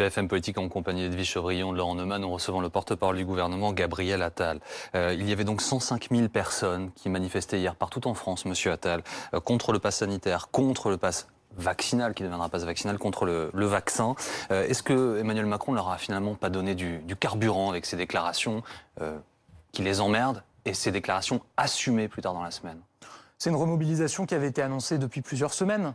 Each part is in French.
BFM Politique en compagnie d'Edwige Chevrillon de Laurent Neumann, nous recevons le porte-parole du gouvernement, Gabriel Attal. Euh, il y avait donc 105 000 personnes qui manifestaient hier partout en France, Monsieur Attal, euh, contre le pass sanitaire, contre le pass vaccinal, qui deviendra pas vaccinal, contre le, vaccin. Euh, est-ce que Emmanuel Macron leur a finalement pas donné du, carburant avec ses déclarations qui les emmerdent et ses déclarations assumées plus tard dans la semaine? C'est une remobilisation qui avait été annoncée depuis plusieurs semaines.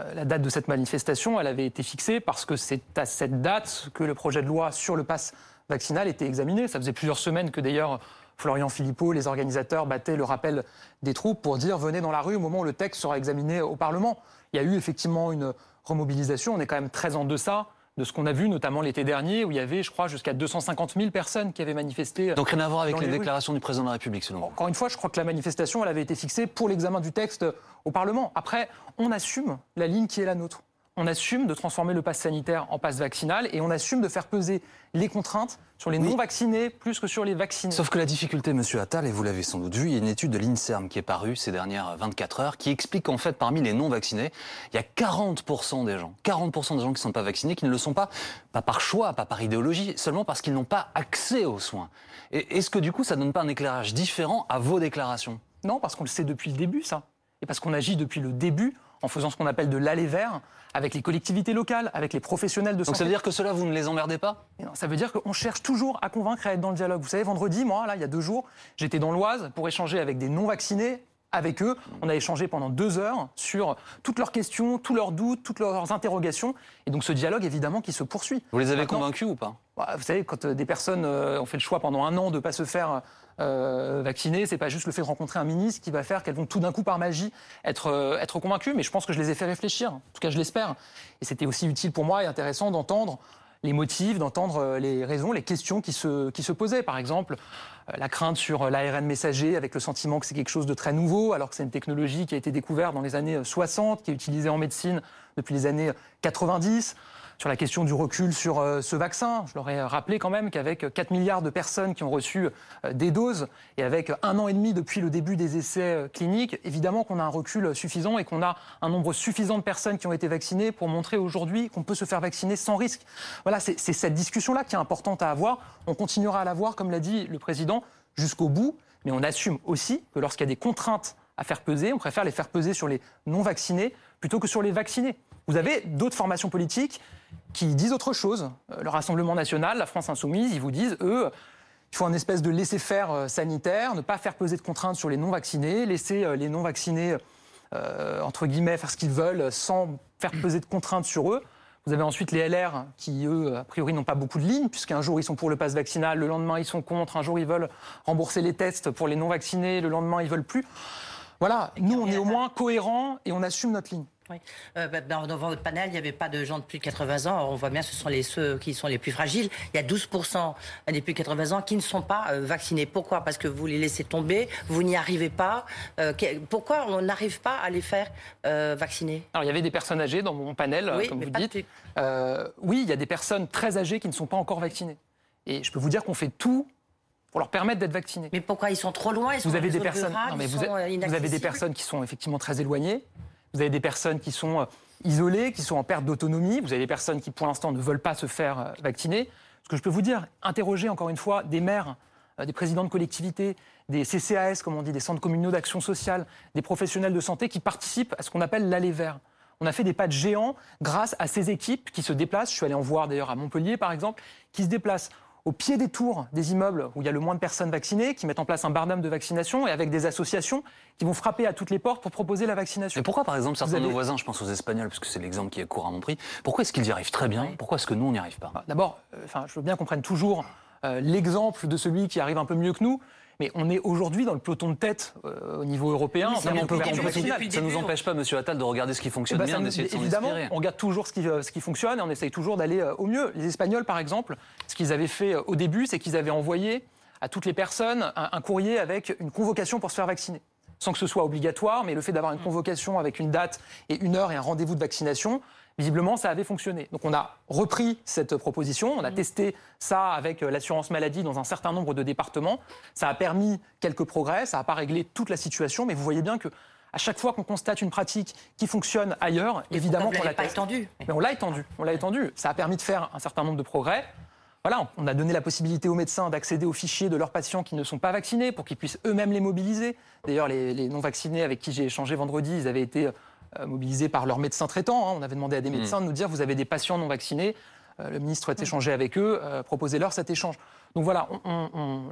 Euh, la date de cette manifestation, elle avait été fixée parce que c'est à cette date que le projet de loi sur le pass vaccinal était examiné. Ça faisait plusieurs semaines que d'ailleurs Florian Philippot, les organisateurs battaient le rappel des troupes pour dire venez dans la rue au moment où le texte sera examiné au Parlement. Il y a eu effectivement une remobilisation. On est quand même très en deçà de ce qu'on a vu notamment l'été dernier, où il y avait, je crois, jusqu'à 250 000 personnes qui avaient manifesté. Donc rien à voir avec les, déclarations du président de la République, selon vous? Encore une fois, je crois que la manifestation, elle avait été fixée pour l'examen du texte au Parlement. Après, on assume la ligne qui est la nôtre on assume de transformer le pass sanitaire en passe vaccinal et on assume de faire peser les contraintes sur les non-vaccinés plus que sur les vaccinés. Sauf que la difficulté, monsieur Attal, et vous l'avez sans doute vu, il y a une étude de l'INSERM qui est parue ces dernières 24 heures qui explique qu'en fait, parmi les non-vaccinés, il y a 40% des gens, 40% des gens qui ne sont pas vaccinés, qui ne le sont pas, pas par choix, pas par idéologie, seulement parce qu'ils n'ont pas accès aux soins. Est-ce que du coup, ça ne donne pas un éclairage différent à vos déclarations? Non, parce qu'on le sait depuis le début, ça. Et parce qu'on agit depuis le début en faisant ce qu'on appelle de l'aller vers avec les collectivités locales, avec les professionnels de santé. Donc ça veut dire que cela, vous ne les emmerdez pas? Ça veut dire qu'on cherche toujours à convaincre et à être dans le dialogue. Vous savez, vendredi, moi, là, il y a deux jours, j'étais dans l'Oise pour échanger avec des non-vaccinés avec eux. On a échangé pendant deux heures sur toutes leurs questions, tous leurs doutes, toutes leurs interrogations. Et donc ce dialogue, évidemment, qui se poursuit. Vous les avez convaincus ou pas? bah, Vous savez, quand euh, des personnes euh, ont fait le choix pendant un an de ne pas se faire euh, vacciner, c'est pas juste le fait de rencontrer un ministre qui va faire qu'elles vont tout d'un coup par magie être, euh, être convaincues, mais je pense que je les ai fait réfléchir, en tout cas je l'espère. Et c'était aussi utile pour moi et intéressant d'entendre les motifs, d'entendre euh, les raisons, les questions qui se, qui se posaient. Par exemple, la crainte sur l'ARN messager avec le sentiment que c'est quelque chose de très nouveau, alors que c'est une technologie qui a été découverte dans les années 60, qui est utilisée en médecine depuis les années 90 sur la question du recul sur euh, ce vaccin. Je leur ai rappelé quand même qu'avec 4 milliards de personnes qui ont reçu euh, des doses et avec un an et demi depuis le début des essais euh, cliniques, évidemment qu'on a un recul suffisant et qu'on a un nombre suffisant de personnes qui ont été vaccinées pour montrer aujourd'hui qu'on peut se faire vacciner sans risque. Voilà, c'est cette discussion-là qui est importante à avoir. On continuera à l'avoir, comme l'a dit le président, jusqu'au bout, mais on assume aussi que lorsqu'il y a des contraintes à faire peser, on préfère les faire peser sur les non-vaccinés plutôt que sur les vaccinés. Vous avez d'autres formations politiques qui disent autre chose. Euh, le Rassemblement national, la France insoumise, ils vous disent, eux, il faut un espèce de laisser-faire euh, sanitaire, ne pas faire peser de contraintes sur les non-vaccinés, laisser euh, les non-vaccinés, entre guillemets, faire ce qu'ils veulent sans faire peser de contraintes sur eux. Vous avez ensuite les LR qui, eux, a priori, n'ont pas beaucoup de lignes, puisqu'un jour ils sont pour le pass vaccinal, le lendemain ils sont contre, un jour ils veulent rembourser les tests pour les non-vaccinés, le lendemain ils veulent plus. Voilà, nous on est au moins cohérents et on assume notre ligne. Oui. Euh, bah, dans, votre panel, il n'y avait pas de gens de plus de 80 ans. on voit bien, ce sont les, ceux qui sont les plus fragiles. Il y a 12% des plus de 80 ans qui ne sont pas euh, vaccinés. Pourquoi? Parce que vous les laissez tomber, vous n'y arrivez pas. Euh, pourquoi on n'arrive pas à les faire vacciner? Alors, il y avait des personnes âgées dans mon panel, comme vous dites. oui, il y a des personnes très âgées qui ne sont pas encore vaccinées. Et je peux vous dire qu'on fait tout pour leur permettre d'être vaccinés. Mais pourquoi ils sont trop loin? Ils sont vous avez des personnes, vous avez des personnes qui sont effectivement très éloignées. Vous avez des personnes qui sont euh, isolées, qui sont en perte d'autonomie. Vous avez des personnes qui, pour l'instant, ne veulent pas se faire euh, vacciner. Ce que je peux vous dire, interroger encore une fois des maires, euh, des présidents de collectivités, des CCAS, comme on dit, des centres communaux d'action sociale, des professionnels de santé qui participent à ce qu'on appelle l'aller vert. On a fait des pas de géants grâce à ces équipes qui se déplacent. Je suis allé en voir d'ailleurs à Montpellier, par exemple, qui se déplacent au pied des tours des immeubles où il y a le moins de personnes vaccinées, qui mettent en place un barnum de vaccination et avec des associations qui vont frapper à toutes les portes pour proposer la vaccination. Et pourquoi, par exemple, certains de nos voisins, je pense aux Espagnols, parce que c'est l'exemple qui est couramment pris, pourquoi est-ce qu'ils y arrivent très bien? Pourquoi est-ce que nous, on n'y arrive pas? D'abord, euh, je veux bien qu'on prenne toujours euh, l'exemple de celui qui arrive un peu mieux que nous. Mais on est aujourd'hui dans le peloton de tête euh, au niveau européen. ça ne nous empêche pas, Monsieur Attal, de regarder ce qui fonctionne ben, bien, d'essayer de Évidemment, on regarde toujours ce qui, ce qui fonctionne et on essaye toujours d'aller au mieux. Les Espagnols, par exemple, ce qu'ils avaient fait au début, c'est qu'ils avaient envoyé à toutes les personnes un courrier avec une convocation pour se faire vacciner sans que ce soit obligatoire, mais le fait d'avoir une mm. convocation avec une date et une heure et un rendez-vous de vaccination, visiblement, ça avait fonctionné. Donc on a repris cette proposition, on a mm. testé ça avec euh, l'assurance maladie dans un certain nombre de départements. Ça a permis quelques progrès, ça n'a pas réglé toute la situation, mais vous voyez bien que à chaque fois qu'on constate une pratique qui fonctionne ailleurs, évidemment qu'on l'a pas étendu. Mais on l'a étendu, on l'a étendu. Ça a permis de faire un certain nombre de progrès. Voilà, on a donné la possibilité aux médecins d'accéder aux fichiers de leurs patients qui ne sont pas vaccinés pour qu'ils puissent eux-mêmes les mobiliser. D'ailleurs, les, non-vaccinés avec qui j'ai échangé vendredi, ils avaient été mobilisés par leurs médecins traitants. Hein. On avait demandé à des mmh. médecins de nous dire vous avez des patients non vaccinés. Euh, le ministre a échangé avec eux, euh, proposez-leur cet échange. Donc voilà,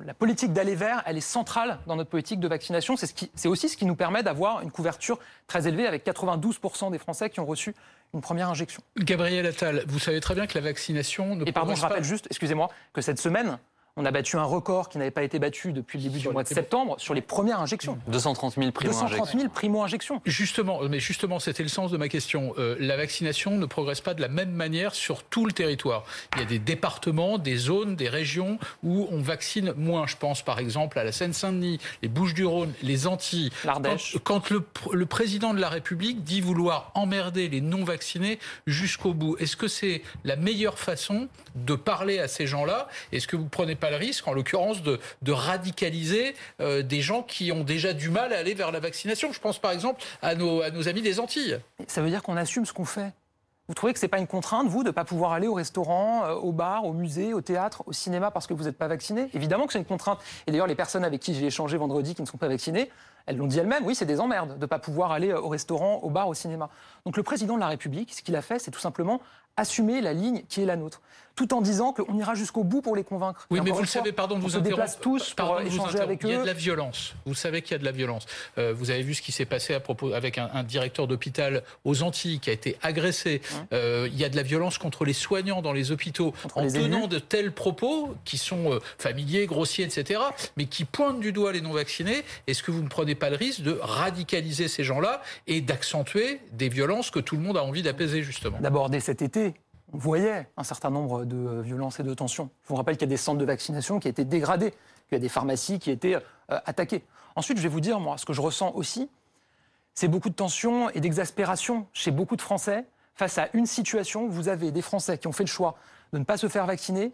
la politique d'aller vers, elle est centrale dans notre politique de vaccination. C'est aussi ce qui nous permet d'avoir une couverture très élevée avec 92% des Français qui ont reçu une première injection. Gabriel Attal, vous savez très bien que la vaccination ne Et pardon, je rappelle juste, excusez-moi, que cette semaine, on a battu un record qui n'avait pas été battu depuis le début du mois de septembre sur les premières injections. 230 000 primo-injections. primo-injections. Justement, mais justement, c'était le sens de ma question. Euh, la vaccination ne progresse pas de la même manière sur tout le territoire. Il y a des départements, des zones, des régions où on vaccine moins. Je pense par exemple à la Seine-Saint-Denis, les Bouches-du-Rhône, les Antilles. L'Ardèche. Quand, le, le, président de la République dit vouloir emmerder les non-vaccinés jusqu'au bout, est-ce que c'est la meilleure façon de parler à ces gens-là? Est-ce que vous prenez pas le risque, en l'occurrence, de, radicaliser euh, des gens qui ont déjà du mal à aller vers la vaccination. Je pense par exemple à nos, amis des Antilles. Ça veut dire qu'on assume ce qu'on fait. Vous trouvez que ce n'est pas une contrainte, vous, de ne pas pouvoir aller au restaurant, euh, au bar, au musée, au théâtre, au cinéma parce que vous n'êtes pas vacciné? Évidemment que c'est une contrainte. Et d'ailleurs, les personnes avec qui j'ai échangé vendredi qui ne sont pas vaccinées, elles l'ont dit elles-mêmes, oui, c'est des emmerdes de ne pas pouvoir aller euh, au restaurant, au bar, au cinéma. Donc le président de la République, ce qu'il a fait, c'est tout simplement assumer la ligne qui est la nôtre, tout en disant qu'on ira jusqu'au bout pour les convaincre. Oui, mais vous le savez, pardon de vous interrompre. tous pour échanger avec eux. Il y a de la violence. Vous savez qu'il y a de la violence. Euh, vous avez vu ce qui s'est passé à propos avec un, directeur d'hôpital aux Antilles qui a été agressé. Euh, il y a de la violence contre les soignants dans les hôpitaux en tenant de tels propos qui sont euh, familiers, grossiers, etc., mais qui pointent du doigt les non-vaccinés. Est-ce que vous ne prenez pas le risque de radicaliser ces gens-là et d'accentuer des violences que tout le monde a envie d'apaiser justement? D'abord, dès cet été, on voyait un certain nombre de euh, violences et de tensions. Je vous rappelle qu'il y a des centres de vaccination qui étaient dégradés, qu'il y a des pharmacies qui étaient euh, attaquées. Ensuite, je vais vous dire, moi, ce que je ressens aussi, c'est beaucoup de tensions et d'exaspération chez beaucoup de Français face à une situation où vous avez des Français qui ont fait le choix de ne pas se faire vacciner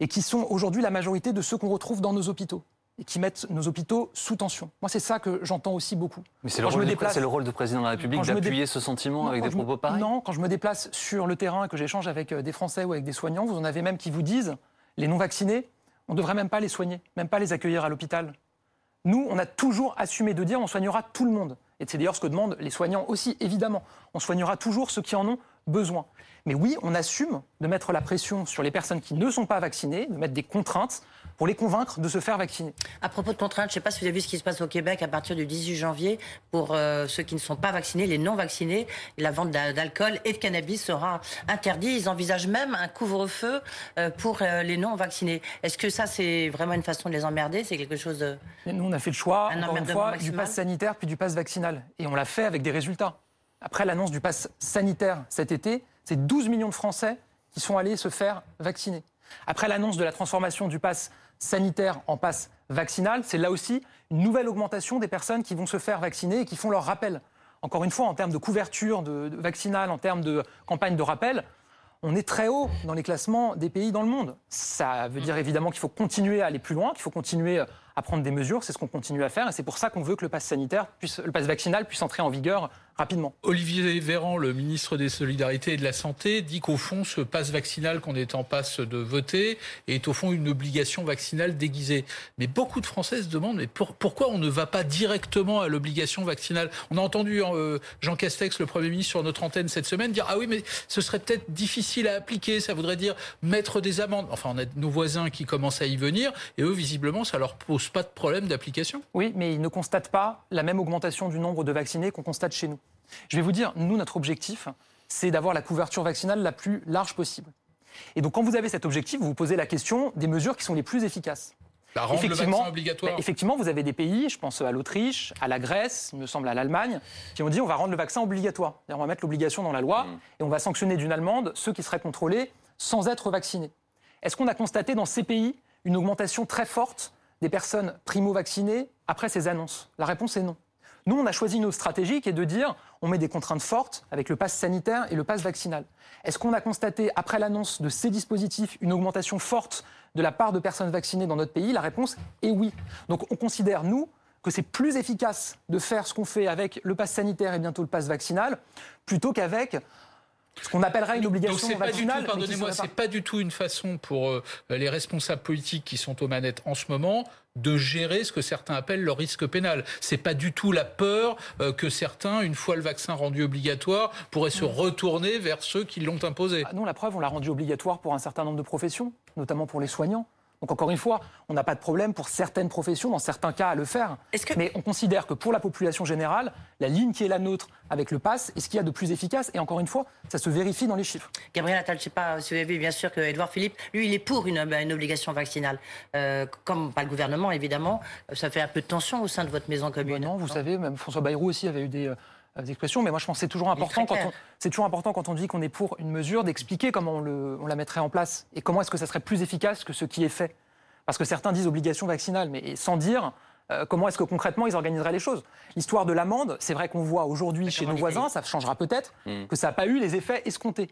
et qui sont aujourd'hui la majorité de ceux qu'on retrouve dans nos hôpitaux et qui mettent nos hôpitaux sous tension. Moi, c'est ça que j'entends aussi beaucoup. Mais c'est le, le rôle du président de la République d'appuyer ce sentiment avec des propos pareils Non, quand je me déplace sur le terrain et que j'échange avec euh, des Français ou avec des soignants, vous en avez même qui vous disent les non-vaccinés, on ne devrait même pas les soigner, même pas les accueillir à l'hôpital. Nous, on a toujours assumé de dire on soignera tout le monde. Et c'est d'ailleurs ce que demandent les soignants aussi, évidemment. On soignera toujours ceux qui en ont besoin. Mais oui, on assume de mettre la pression sur les personnes qui ne sont pas vaccinées, de mettre des contraintes pour les convaincre de se faire vacciner. À propos de contraintes, je ne sais pas si vous avez vu ce qui se passe au Québec à partir du 18 janvier pour euh, ceux qui ne sont pas vaccinés, les non vaccinés. La vente d'alcool et de cannabis sera interdite. Ils envisagent même un couvre-feu euh, pour euh, les non vaccinés. Est-ce que ça, c'est vraiment une façon de les emmerder? C'est quelque chose de. nous, on a fait le choix, encore une fois, du pass sanitaire puis du pass vaccinal. Et on l'a fait avec des résultats. Après l'annonce du pass sanitaire cet été, c'est 12 millions de Français qui sont allés se faire vacciner. Après l'annonce de la transformation du pass sanitaire en passe vaccinal, c'est là aussi une nouvelle augmentation des personnes qui vont se faire vacciner et qui font leur rappel. Encore une fois, en termes de couverture vaccinale, en termes de campagne de rappel, on est très haut dans les classements des pays dans le monde. Ça veut dire évidemment qu'il faut continuer à aller plus loin, qu'il faut continuer à prendre des mesures. C'est ce qu'on continue à faire et c'est pour ça qu'on veut que le pass sanitaire, puisse, le pass vaccinal puisse entrer en vigueur rapidement. Olivier Véran, le ministre des Solidarités et de la Santé, dit qu'au fond, ce passe vaccinal qu'on est en passe de voter est au fond une obligation vaccinale déguisée. Mais beaucoup de Français se demandent mais pourquoi on ne va pas directement à l'obligation vaccinale? On a entendu hein, euh, Jean Castex, le Premier ministre, sur notre antenne cette semaine, dire ah oui, mais ce serait peut-être difficile à appliquer. Ça voudrait dire mettre des amendes. Enfin, on a nos voisins qui commencent à y venir et eux, visiblement, ça leur pose pas de problème d'application. Oui, mais ils ne constatent pas la même augmentation du nombre de vaccinés qu'on constate chez nous. Je vais vous dire, nous, notre objectif, c'est d'avoir la couverture vaccinale la plus large possible. Et donc, quand vous avez cet objectif, vous vous posez la question des mesures qui sont les plus efficaces. La rendre le effectivement, vaccin obligatoire. bah, effectivement, vous avez des pays, je pense à l'Autriche, à la Grèce, il me semble à l'Allemagne, qui ont dit on va rendre le vaccin obligatoire. On va mettre l'obligation dans la loi et on va sanctionner d'une amende ceux qui seraient contrôlés sans être vaccinés. Est-ce qu'on a constaté dans ces pays une augmentation très forte des personnes primo-vaccinées après ces annonces La réponse est non. Nous, on a choisi une autre stratégie qui est de dire on met des contraintes fortes avec le pass sanitaire et le pass vaccinal. Est-ce qu'on a constaté, après l'annonce de ces dispositifs, une augmentation forte de la part de personnes vaccinées dans notre pays? La réponse est oui. Donc on considère, nous, que c'est plus efficace de faire ce qu'on fait avec le pass sanitaire et bientôt le pass vaccinal, plutôt qu'avec ce qu'on appellerait une Donc obligation c'est pas du tout, vaccinale. pardonnez-moi, c'est pas du tout une façon pour euh, les responsables politiques qui sont aux manettes en ce moment de gérer ce que certains appellent leur risque pénal. C'est pas du tout la peur euh, que certains, une fois le vaccin rendu obligatoire, pourraient se retourner vers ceux qui l'ont imposé. Ah non, la preuve, on l'a rendu obligatoire pour un certain nombre de professions, notamment pour les soignants. Donc encore une fois, on n'a pas de problème pour certaines professions, dans certains cas, à le faire. Que- Mais on considère que pour la population générale, la ligne qui est la nôtre avec le pass est ce qu'il y a de plus efficace. Et encore une fois, ça se vérifie dans les chiffres. Gabriel Attal, je ne sais pas si vous avez vu, bien sûr, que Edouard Philippe, lui, il est pour une, une obligation vaccinale. Euh, comme pas le gouvernement, évidemment, ça fait un peu de tension au sein de votre maison commune. Non, vous savez, même François Bayrou aussi avait eu des, des expressions, mais moi je pense que c'est toujours important quand on, c'est toujours important quand on dit qu'on est pour une mesure d'expliquer comment on, le- on la mettrait en place et comment est-ce que ça serait plus efficace que ce qui est fait. Parce que certains disent obligation vaccinale, mais sans dire euh, comment est-ce que concrètement ils organiseraient les choses. L'histoire de l'amende, c'est vrai qu'on voit aujourd'hui chez nos voisins, ça changera peut-être, que ça n'a pas eu les effets escomptés.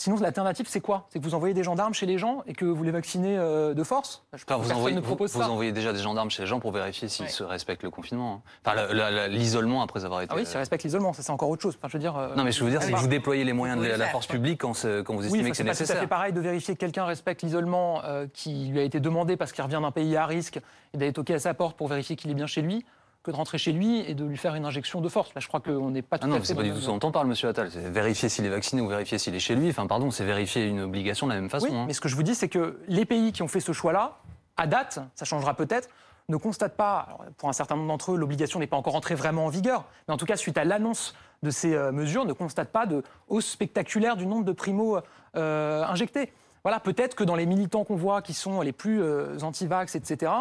Sinon, l'alternative, c'est quoi? C'est que vous envoyez des gendarmes chez les gens et que vous les vaccinez euh, de force? Je Enfin, vous, envoyez, ne vous, propose vous ça. envoyez déjà des gendarmes chez les gens pour vérifier s'ils Ouais. se respectent le confinement. hein. Enfin, l'isolement après avoir été. Ah oui, ça respecte l'isolement, ça c'est encore autre chose. Enfin, je veux dire, euh, Non, mais je veux dire, c'est que vous déployez les moyens de la, force publique quand, c'est- quand vous Oui, estimez enfin, que c'est c'est nécessaire. pareil de vérifier que quelqu'un respecte l'isolement euh, qui lui a été demandé parce qu'il revient d'un pays à risque et d'aller toquer à sa porte pour vérifier qu'il est bien chez lui, que de rentrer chez lui et de lui faire une injection de force. Là, je crois qu'on n'est pas tout Ah non, à fait c'est pas du tout ce dont on parle, monsieur Attal. C'est vérifier s'il est vacciné ou vérifier s'il est chez lui. Enfin, pardon, c'est vérifier une obligation de la même façon. Oui, hein. mais ce que je vous dis, c'est que les pays qui ont fait ce choix-là, à date, ça changera peut-être, ne constatent pas, alors, pour un certain nombre d'entre eux, l'obligation n'est pas encore entrée vraiment en vigueur, mais en tout cas, suite à l'annonce de ces euh, mesures, ne constatent pas de hausse spectaculaire du nombre de primo euh, injectés. Voilà, peut-être que dans les militants qu'on voit qui sont les plus euh, anti-vax, etc.,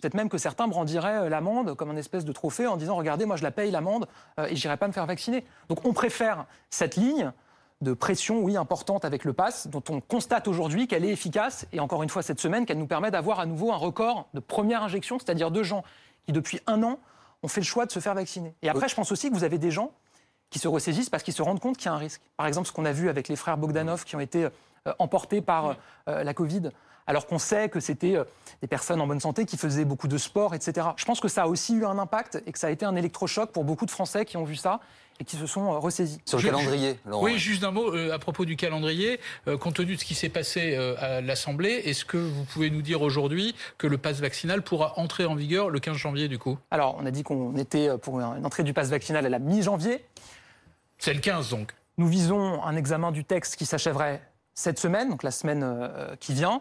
peut-être même que certains brandiraient euh, l'amende comme un espèce de trophée en disant Regardez, moi je la paye l'amende euh, et j'irai pas me faire vacciner. Donc on préfère cette ligne de pression, oui, importante avec le pass, dont on constate aujourd'hui qu'elle est efficace, et encore une fois cette semaine, qu'elle nous permet d'avoir à nouveau un record de première injection, c'est-à-dire de gens qui, depuis un an, ont fait le choix de se faire vacciner. Et après, je pense aussi que vous avez des gens qui se ressaisissent parce qu'ils se rendent compte qu'il y a un risque. Par exemple, ce qu'on a vu avec les frères Bogdanov qui ont été euh, emportés par la Covid, alors qu'on sait que c'était euh, des personnes en bonne santé qui faisaient beaucoup de sport, etc. Je pense que ça a aussi eu un impact et que ça a été un électrochoc pour beaucoup de Français qui ont vu ça et qui se sont euh, ressaisis. Sur le Je- calendrier, Laurent. Oui, juste un mot euh, à propos du calendrier. Euh, compte tenu de ce qui s'est passé euh, à l'Assemblée, est-ce que vous pouvez nous dire aujourd'hui que le pass vaccinal pourra entrer en vigueur le 15 janvier du coup? Alors, on a dit qu'on était pour une entrée du pass vaccinal à la mi-janvier. C'est le 15 donc. Nous visons un examen du texte qui s'achèverait cette semaine, donc la semaine euh, qui vient.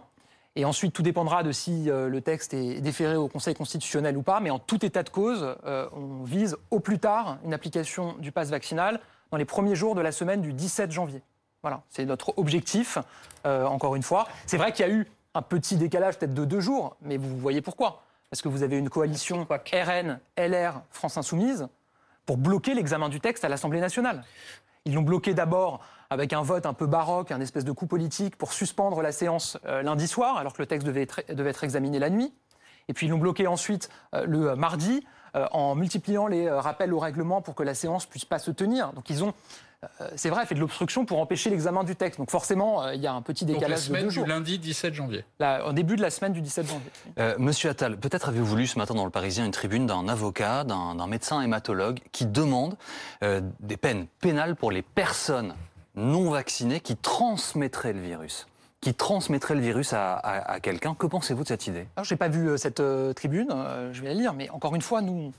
Et ensuite, tout dépendra de si euh, le texte est déféré au Conseil constitutionnel ou pas. Mais en tout état de cause, euh, on vise au plus tard une application du pass vaccinal dans les premiers jours de la semaine du 17 janvier. Voilà, c'est notre objectif, euh, encore une fois. C'est vrai qu'il y a eu un petit décalage, peut-être de deux jours, mais vous voyez pourquoi. Parce que vous avez une coalition. RN, LR, France Insoumise pour bloquer l'examen du texte à l'Assemblée nationale. Ils l'ont bloqué d'abord avec un vote un peu baroque, un espèce de coup politique pour suspendre la séance euh, lundi soir, alors que le texte devait être, devait être examiné la nuit. Et puis ils l'ont bloqué ensuite euh, le euh, mardi euh, en multipliant les euh, rappels au règlement pour que la séance puisse pas se tenir. Donc ils ont, euh, c'est vrai, fait de l'obstruction pour empêcher l'examen du texte. Donc forcément, euh, il y a un petit Donc la décalage de semaine deux du lundi 17 janvier. Là, au début de la semaine du 17 janvier. Euh, Monsieur Attal, peut-être avez-vous lu ce matin dans le Parisien une tribune d'un avocat, d'un d'un médecin hématologue qui demande euh, des peines pénales pour les personnes non vaccinées qui transmettraient le virus, qui transmettraient le virus à, à- à quelqu'un. Que pensez-vous de cette idée? Je n'ai pas vu euh, cette euh, tribune, euh, je vais la lire, mais encore une fois, nous,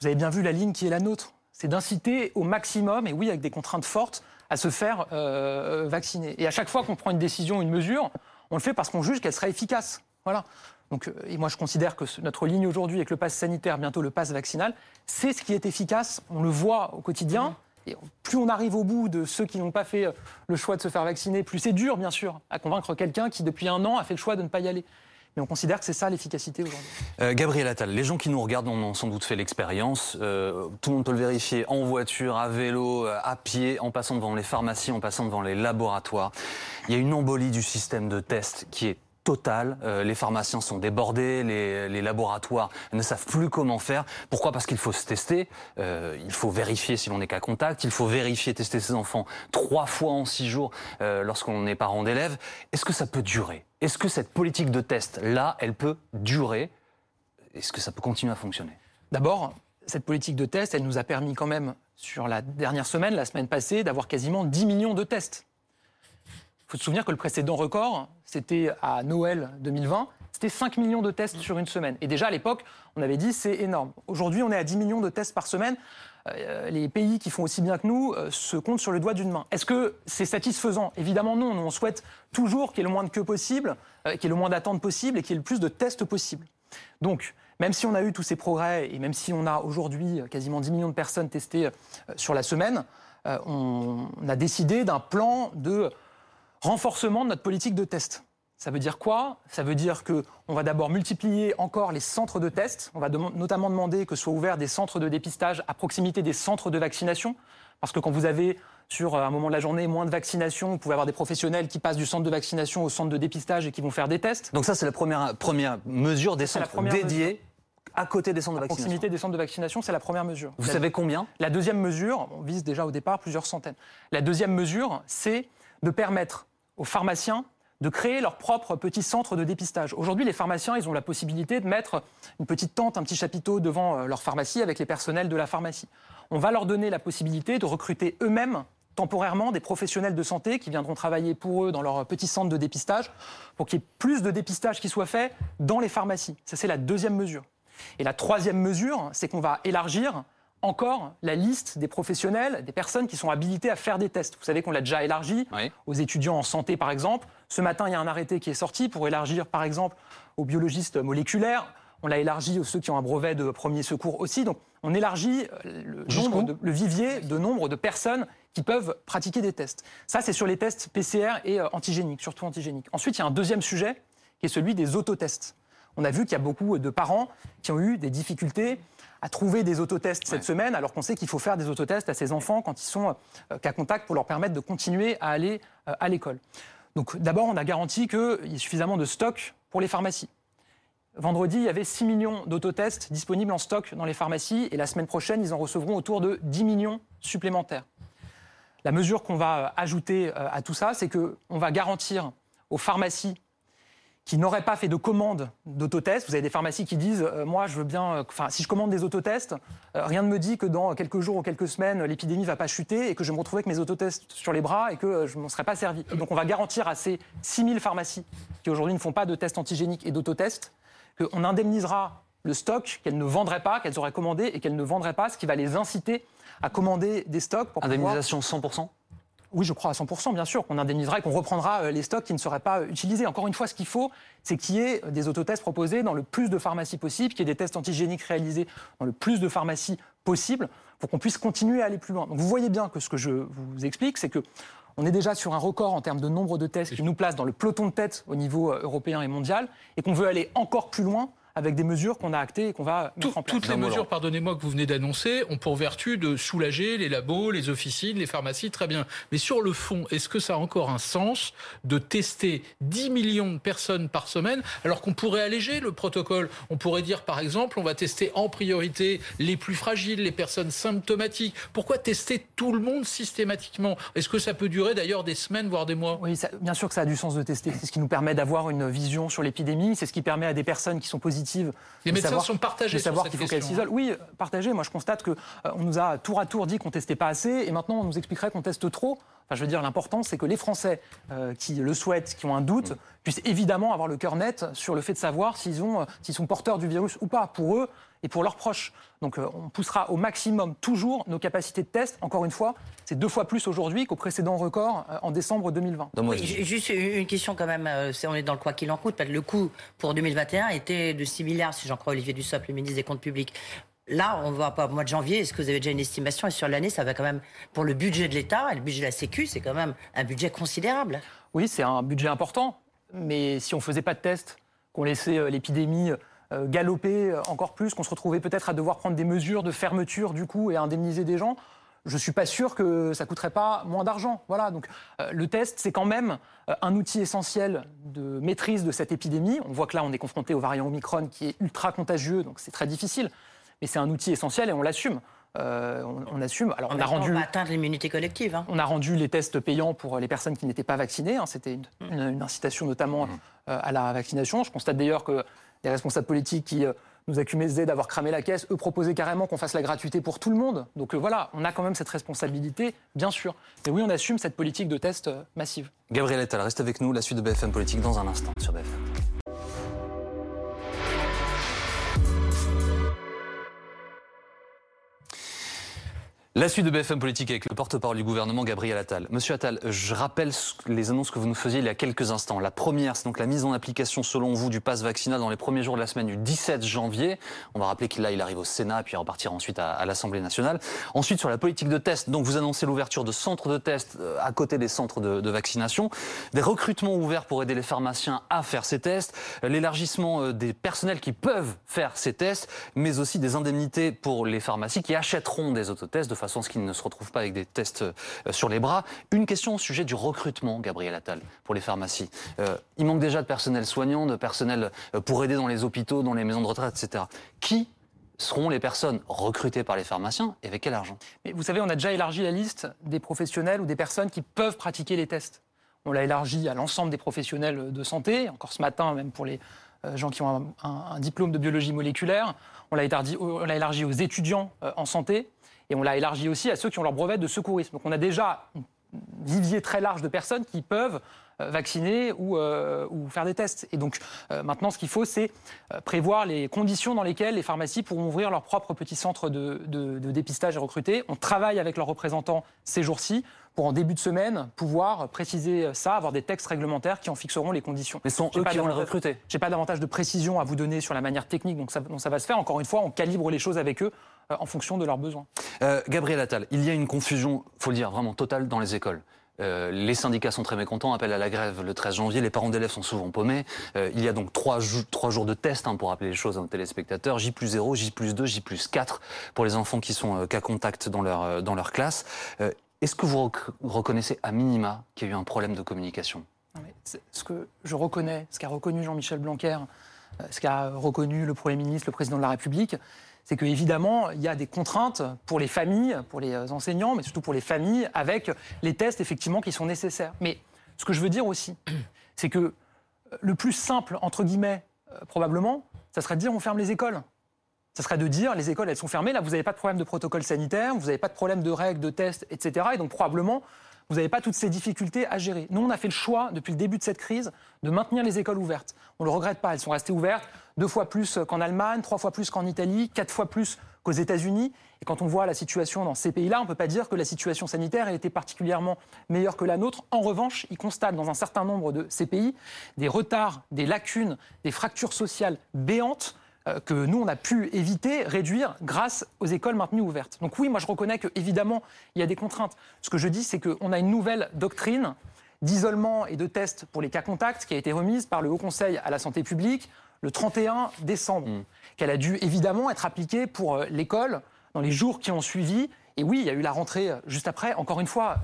vous avez bien vu la ligne qui est la nôtre. C'est d'inciter au maximum, et oui, avec des contraintes fortes, à se faire euh, vacciner. Et à chaque fois qu'on prend une décision, une mesure, on le fait parce qu'on juge qu'elle sera efficace. Voilà. Donc, et moi, je considère que notre ligne aujourd'hui avec le pass sanitaire, bientôt le pass vaccinal, c'est ce qui est efficace. On le voit au quotidien. Plus on arrive au bout de ceux qui n'ont pas fait euh, le choix de se faire vacciner, plus c'est dur, bien sûr, à convaincre quelqu'un qui, depuis un an, a fait le choix de ne pas y aller. mais on considère que c'est ça l'efficacité aujourd'hui. Euh, Gabriel Attal, les gens qui nous regardent en ont sans doute fait l'expérience. Euh, tout le monde peut le vérifier en voiture, à vélo, à pied, en passant devant les pharmacies, en passant devant les laboratoires. Il y a une embolie du système de test qui est totale. Euh, les pharmaciens sont débordés, les, les, laboratoires ne savent plus comment faire. Pourquoi? Parce qu'il faut se tester, euh, il faut vérifier si l'on est qu'à contact, il faut vérifier, tester ses enfants trois fois en six jours euh, lorsqu'on est parent d'élèves. Est-ce que ça peut durer? Est-ce que cette politique de test, là, elle peut durer? Est-ce que ça peut continuer à fonctionner? D'abord, cette politique de test, elle nous a permis quand même, sur la dernière semaine, la semaine passée, d'avoir quasiment 10 millions de tests. Faut se souvenir que le précédent record, c'était à Noël 2020, c'était 5 millions de tests sur une semaine. Et déjà à l'époque, on avait dit c'est énorme. Aujourd'hui, on est à 10 millions de tests par semaine. Euh, les pays qui font aussi bien que nous euh, se comptent sur le doigt d'une main. Est-ce que c'est satisfaisant? Évidemment non. On souhaite toujours qu'il y ait le moins de queues possible, euh, qu'il y ait le moins d'attentes possible et qu'il y ait le plus de tests possible. Donc, même si on a eu tous ces progrès et même si on a aujourd'hui quasiment 10 millions de personnes testées sur la semaine, on a décidé d'un plan de renforcement de notre politique de test. Ça veut dire quoi? Ça veut dire qu'on va d'abord multiplier encore les centres de test. On va notamment demander que soient ouverts des centres de dépistage à proximité des centres de vaccination. Parce que quand vous avez sur un moment de la journée moins de vaccination, vous pouvez avoir des professionnels qui passent du centre de vaccination au centre de dépistage et qui vont faire des tests. Donc ça, c'est la première, première mesure des centres dédiés à côté des centres de vaccination. À proximité des centres de vaccination, c'est la première mesure. Vous savez combien? La deuxième mesure, on vise déjà au départ plusieurs centaines. La deuxième mesure, c'est de permettre aux pharmaciens de créer leur propre petit centre de dépistage. Aujourd'hui, les pharmaciens, ils ont la possibilité de mettre une petite tente, un petit chapiteau devant euh, leur pharmacie avec les personnels de la pharmacie. On va leur donner la possibilité de recruter eux-mêmes temporairement des professionnels de santé qui viendront travailler pour eux dans leur petit centre de dépistage pour qu'il y ait plus de dépistage qui soit fait dans les pharmacies. Ça, c'est la deuxième mesure. Et la troisième mesure, c'est qu'on va élargir encore la liste des professionnels, des personnes qui sont habilitées à faire des tests. Vous savez qu'on l'a déjà élargi aux étudiants en santé, par exemple. Ce matin, il y a un arrêté qui est sorti pour élargir, par exemple, aux biologistes moléculaires. On l'a élargi aux ceux qui ont un brevet de premier secours aussi. Donc, on élargit euh, le, le vivier de nombre de personnes qui peuvent pratiquer des tests. Ça, c'est sur les tests PCR et euh, antigéniques, surtout antigéniques. Ensuite, il y a un deuxième sujet qui est celui des autotests. On a vu qu'il y a beaucoup de parents qui ont eu des difficultés à trouver des autotests cette semaine, alors qu'on sait qu'il faut faire des autotests à ces enfants quand ils sont euh, qu'à contact pour leur permettre de continuer à aller euh, à l'école. Donc d'abord, on a garanti qu'il y ait suffisamment de stock pour les pharmacies. Vendredi, il y avait 6 millions d'autotests disponibles en stock dans les pharmacies et la semaine prochaine, ils en recevront autour de 10 millions supplémentaires. La mesure qu'on va euh, ajouter à tout ça, c'est qu'on va garantir aux pharmacies qui n'auraient pas fait de commande d'autotest. Vous avez des pharmacies qui disent euh, Moi, je veux bien. Euh, enfin, si je commande des autotests, euh, rien ne me dit que dans quelques jours ou quelques semaines, l'épidémie ne va pas chuter et que je vais me retrouver avec mes autotests sur les bras et que je ne m'en serais pas servi. donc, on va garantir à ces 6000 pharmacies qui aujourd'hui ne font pas de tests antigéniques et d'autotests qu'on indemnisera le stock qu'elles ne vendraient pas, qu'elles auraient commandé et qu'elles ne vendraient pas, ce qui va les inciter à commander des stocks. Pour Indemnisation 100% oui, je crois à 100%, bien sûr, qu'on indemnisera et qu'on reprendra euh, les stocks qui ne seraient pas euh, utilisés. Encore une fois, ce qu'il faut, c'est qu'il y ait des autotests proposés dans le plus de pharmacies possible, qu'il y ait des tests antigéniques réalisés dans le plus de pharmacies possible, pour qu'on puisse continuer à aller plus loin. Donc vous voyez bien que ce que je vous explique, c'est que on est déjà sur un record en termes de nombre de tests qui nous place dans le peloton de tête au niveau euh, européen et mondial, et qu'on veut aller encore plus loin avec des mesures qu'on a actées et qu'on va mettre en place. Toutes les mesures, pardonnez-moi, que vous venez d'annoncer ont pour vertu de soulager les labos, les officines, les pharmacies, très bien. Mais sur le fond, est-ce que ça a encore un sens de tester 10 millions de personnes par semaine alors qu'on pourrait alléger le protocole? On pourrait dire, par exemple, on va tester en priorité les plus fragiles, les personnes symptomatiques. Pourquoi tester tout le monde systématiquement? Est-ce que ça peut durer d'ailleurs des semaines, voire des mois? Oui, bien sûr que ça a du sens de tester. C'est ce qui nous permet d'avoir une vision sur l'épidémie. C'est ce qui permet à des personnes qui sont positives les médecins sont partagés. De savoir qu'il faut qu'elles s'isolent. Oui, partagés. Moi, je constate qu'on euh, nous a tour à tour dit qu'on testait pas assez, et maintenant on nous expliquerait qu'on teste trop. Enfin, je veux dire, l'important, c'est que les Français euh, qui le souhaitent, qui ont un doute, mm. puissent évidemment avoir le cœur net sur le fait de savoir s'ils euh, s'ils sont porteurs du virus ou pas, pour eux et pour leurs proches. Donc, on poussera au maximum toujours nos capacités de test. Encore une fois, c'est deux fois plus aujourd'hui qu'au précédent record en décembre 2020. juste une question quand même. on est dans le quoi qu'il en coûte. Le coût pour 2021 était de 6 milliards, si j'en crois Olivier Dussopt, le ministre des Comptes Publics. Là, on va pas au mois de janvier. Est-ce que vous avez déjà une estimation? Et sur l'année, ça va quand même, pour le budget de l'État et le budget de la Sécu, c'est quand même un budget considérable. Oui, c'est un budget important. Mais si on ne faisait pas de tests, qu'on laissait l'épidémie galoper encore plus, qu'on se retrouvait peut-être à devoir prendre des mesures de fermeture du coup et indemniser des gens je ne suis pas sûr que ça coûterait pas moins d'argent. Voilà, donc euh, le test, c'est quand même euh, un outil essentiel de maîtrise de cette épidémie. On voit que là, on est confronté au variant Omicron qui est ultra contagieux, donc c'est très difficile. Mais c'est un outil essentiel et on l'assume. Euh, on, assume. Alors, on a rendu. On va atteindre l'immunité collective. Hein. On a rendu les tests payants pour les personnes qui n'étaient pas vaccinées. Hein. C'était une, incitation notamment mmh. à la vaccination. Je constate d'ailleurs que les responsables politiques qui nous accuser d'avoir cramé la caisse. Eux proposaient carrément qu'on fasse la gratuité pour tout le monde. Donc euh, voilà, on a quand même cette responsabilité, bien sûr. Mais oui, on assume cette politique de test euh, massive. Gabriel Ettal, reste avec nous. La suite de BFM Politique dans un instant sur BFM. La suite de BFM Politique avec le porte-parole du gouvernement, Gabriel Attal. Monsieur Attal, je rappelle les annonces que vous nous faisiez il y a quelques instants. La première, c'est donc la mise en application, selon vous, du pass vaccinal dans les premiers jours de la semaine du 17 janvier. On va rappeler qu'il arrive au Sénat puis repartira ensuite à, l'Assemblée nationale. Ensuite, sur la politique de test, donc vous annoncez l'ouverture de centres de test euh, à côté des centres de, vaccination, des recrutements ouverts pour aider les pharmaciens à faire ces tests, l'élargissement euh, des personnels qui peuvent faire ces tests, mais aussi des indemnités pour les pharmacies qui achèteront des autotests de façon ce qu'ils ne se retrouvent pas avec des tests euh, sur les bras. Une question au sujet du recrutement, Gabriel Attal, pour les pharmacies. Euh, il manque déjà de personnel soignant, de personnel euh, pour aider dans les hôpitaux, dans les maisons de retraite, etc. Qui seront les personnes recrutées par les pharmaciens et avec quel argent? Vous savez, on a déjà élargi la liste des professionnels ou des personnes qui peuvent pratiquer les tests. On l'a élargi à l'ensemble des professionnels de santé, encore ce matin, même pour les gens qui ont un, diplôme de biologie moléculaire. On l'a élargi, aux étudiants en santé. Et on l'a élargi aussi à ceux qui ont leur brevet de secourisme. Donc on a déjà un vivier très large de personnes qui peuvent vacciner ou, euh, ou, faire des tests. Et donc euh, maintenant, ce qu'il faut, c'est prévoir les conditions dans lesquelles les pharmacies pourront ouvrir leur propre petit centre de, de, de dépistage et recruter. On travaille avec leurs représentants ces jours-ci pour en début de semaine pouvoir préciser ça, avoir des textes réglementaires qui en fixeront les conditions. Mais sont eux qui vont les recruter J'ai pas davantage de précision à vous donner sur la manière technique donc ça, dont ça va se faire. Encore une fois, on calibre les choses avec eux euh, en fonction de leurs besoins. Euh, Gabriel Attal, il y a une confusion, faut le dire, vraiment totale dans les écoles. Euh, les syndicats sont très mécontents, appellent à la grève le 13 janvier, les parents d'élèves sont souvent paumés. il y a donc trois, jours de test hein, pour rappeler les choses aux téléspectateurs, J plus 0, J plus 2, J plus 4 pour les enfants qui sont cas contact dans leur, dans leur classe. Est-ce que vous reconnaissez à minima qu'il y a eu un problème de communication? Ce que je reconnais, ce qu'a reconnu Jean-Michel Blanquer, ce qu'a reconnu le Premier ministre, le Président de la République, c'est qu'évidemment, il y a des contraintes pour les familles, pour les enseignants, mais surtout pour les familles, avec les tests effectivement qui sont nécessaires. Mais ce que je veux dire aussi, c'est que le plus simple, entre guillemets, euh, probablement, ça serait de dire on ferme les écoles. Ça serait de dire les écoles, elles sont fermées, là, vous n'avez pas de problème de protocole sanitaire, vous n'avez pas de problème de règles, de tests, etc. Et donc probablement, vous n'avez pas toutes ces difficultés à gérer. Nous, on a fait le choix, depuis le début de cette crise, de maintenir les écoles ouvertes. On ne le regrette pas, elles sont restées ouvertes deux fois plus qu'en Allemagne, trois fois plus qu'en Italie, quatre fois plus qu'aux États-Unis. Et quand on voit la situation dans ces pays-là, on ne peut pas dire que la situation sanitaire ait été particulièrement meilleure que la nôtre. En revanche, ils constatent dans un certain nombre de ces pays des retards, des lacunes, des fractures sociales béantes que nous, on a pu éviter, réduire grâce aux écoles maintenues ouvertes. Donc oui, moi je reconnais qu'évidemment, il y a des contraintes. Ce que je dis, c'est qu'on a une nouvelle doctrine d'isolement et de tests pour les cas contacts qui a été remise par le Haut Conseil à la santé publique le 31 décembre, mm. qu'elle a dû évidemment être appliquée pour euh, l'école dans les jours qui ont suivi. Et oui, il y a eu la rentrée euh, juste après. Encore une fois,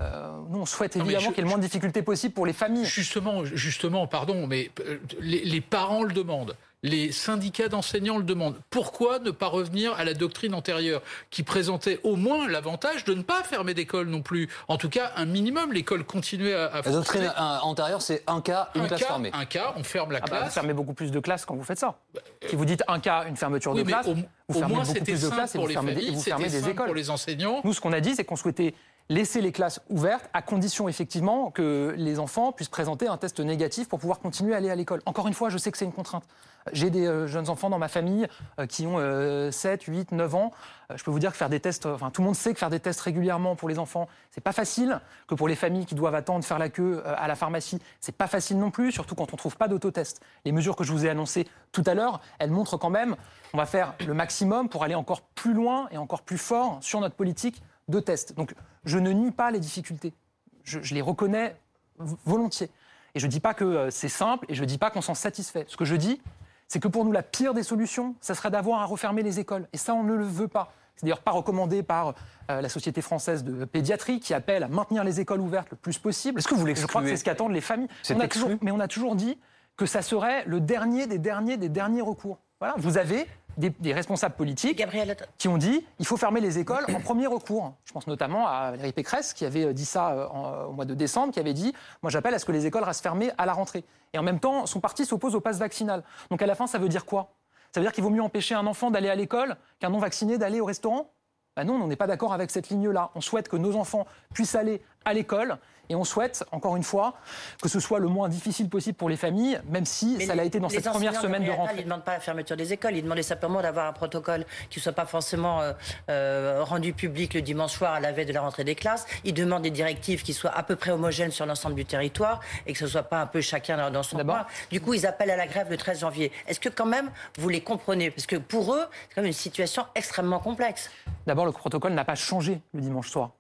nous, on souhaite évidemment qu'il y ait le moins de difficultés possible pour les familles. Justement, justement, pardon, mais les parents le demandent les syndicats d'enseignants le demandent. Pourquoi ne pas revenir à la doctrine antérieure qui présentait au moins l'avantage de ne pas fermer d'école non plus En tout cas, un minimum, l'école continuait à, à La doctrine antérieure, c'est un cas, une classe fermée. Un cas, on ferme la ah bah, classe. vous fermez beaucoup plus de classes quand vous faites ça. si vous dites un cas, une fermeture de classe, vous fermez beaucoup plus de classes et vous fermez, des, vous fermez des écoles. Pour les enseignants. Nous, ce qu'on a dit, c'est qu'on souhaitait laisser les classes ouvertes à condition effectivement que les enfants puissent présenter un test négatif pour pouvoir continuer à aller à l'école. Encore une fois, je sais que c'est une contrainte. J'ai des euh, jeunes enfants dans ma famille euh, qui ont 7, 8, 9 ans. Euh, je peux vous dire que faire des tests, enfin tout le monde sait que faire des tests régulièrement pour les enfants, c'est pas facile. Que pour les familles qui doivent attendre faire la queue à la pharmacie, c'est pas facile non plus, surtout quand on trouve pas d'autotest. Les mesures que je vous ai annoncées tout à l'heure, elles montrent quand même qu'on va faire le maximum pour aller encore plus loin et encore plus fort sur notre politique de tests. Donc je ne nie pas les difficultés. Je, les reconnais volontiers. Et je ne dis pas que euh, c'est simple et je ne dis pas qu'on s'en satisfait. Ce que je dis, c'est que pour nous, la pire des solutions, ça serait d'avoir à refermer les écoles. Et ça, on ne le veut pas. C'est d'ailleurs pas recommandé par euh, la Société française de pédiatrie qui appelle à maintenir les écoles ouvertes le plus possible. Est-ce que vous Je crois que c'est ce qu'attendent les familles. C'est On a exclu toujours- mais on a toujours dit que ça serait le dernier des derniers des derniers recours. Voilà, vous avez des, des responsables politiques Gabriel qui ont dit il faut fermer les écoles en premier recours. Je pense notamment à Valérie Pécresse qui avait dit ça euh, en- au mois de décembre, qui avait dit moi j'appelle à ce que les écoles restent fermées à la rentrée. Et en même temps, son parti s'oppose au pass vaccinal. Donc à la fin, ça veut dire quoi? Ça veut dire qu'il vaut mieux empêcher un enfant d'aller à l'école qu'un non vacciné d'aller au restaurant? Ben non, on n'est pas d'accord avec cette ligne-là. On souhaite que nos enfants puissent aller à l'école. Et on souhaite, encore une fois, que ce soit le moins difficile possible pour les familles, même si Mais ça l'a été dans cette première semaine de rentrée. Ils ne demandent pas la fermeture des écoles, ils demandaient simplement d'avoir un protocole qui ne soit pas forcément euh, euh, rendu public le dimanche soir à la veille de la rentrée des classes. Ils demandent des directives qui soient à peu près homogènes sur l'ensemble du territoire et que ce ne soit pas un peu chacun dans- son coin. Du coup, ils appellent à la grève le 13 janvier. Est-ce que quand même vous les comprenez? Parce que pour eux, c'est quand même une situation extrêmement complexe. D'abord, le protocole n'a pas changé le dimanche soir.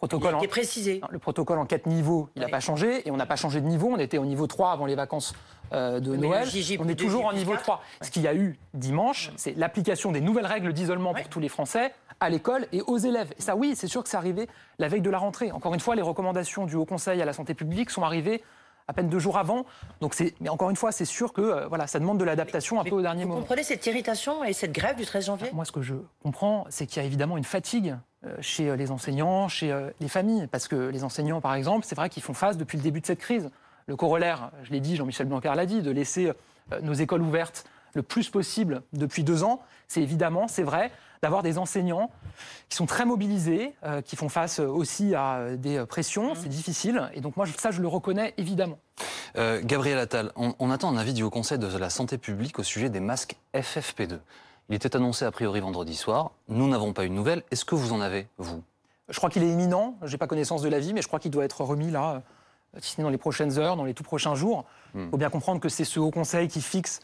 Le protocole, Qui en- est précisé. le protocole en quatre niveaux, il n'a pas changé. Et on n'a pas changé de niveau. On était au niveau 3 avant les vacances euh, de Mais Noël. On est toujours en niveau quatre. 3. Ce qu'il y a eu dimanche, c'est l'application des nouvelles règles d'isolement pour tous les Français à l'école et aux élèves. Et ça, oui, c'est sûr que c'est arrivé la veille de la rentrée. Encore une fois, les recommandations du Haut Conseil à la santé publique sont arrivées à peine deux jours avant. Donc c'est, mais encore une fois, c'est sûr que euh, voilà, ça demande de l'adaptation un peu au dernier Vous moment. comprenez cette irritation et cette grève du 13 janvier? Moi, ce que je comprends, c'est qu'il y a évidemment une fatigue euh, chez euh, les enseignants, chez les familles. Parce que les enseignants, par exemple, c'est vrai qu'ils font face depuis le début de cette crise. Le corollaire, je l'ai dit, Jean-Michel Blanquer l'a dit, de laisser nos écoles ouvertes le plus possible depuis deux ans, c'est évidemment, c'est vrai, d'avoir des enseignants qui sont très mobilisés, euh, qui font face aussi à euh, des euh, pressions. C'est difficile. Et donc, moi, ça, je le reconnais évidemment. Euh, Gabriel Attal, on, on attend un avis du Haut Conseil de la santé publique au sujet des masques FFP2. Il était annoncé a priori vendredi soir. Nous n'avons pas eu de nouvelles. Est-ce que vous en avez, vous? Je crois qu'il est imminent. Je n'ai pas connaissance de l'avis, mais je crois qu'il doit être remis là, si ce n'est dans les prochaines heures, dans les tout prochains jours. Il faut bien comprendre que c'est ce Haut Conseil qui fixe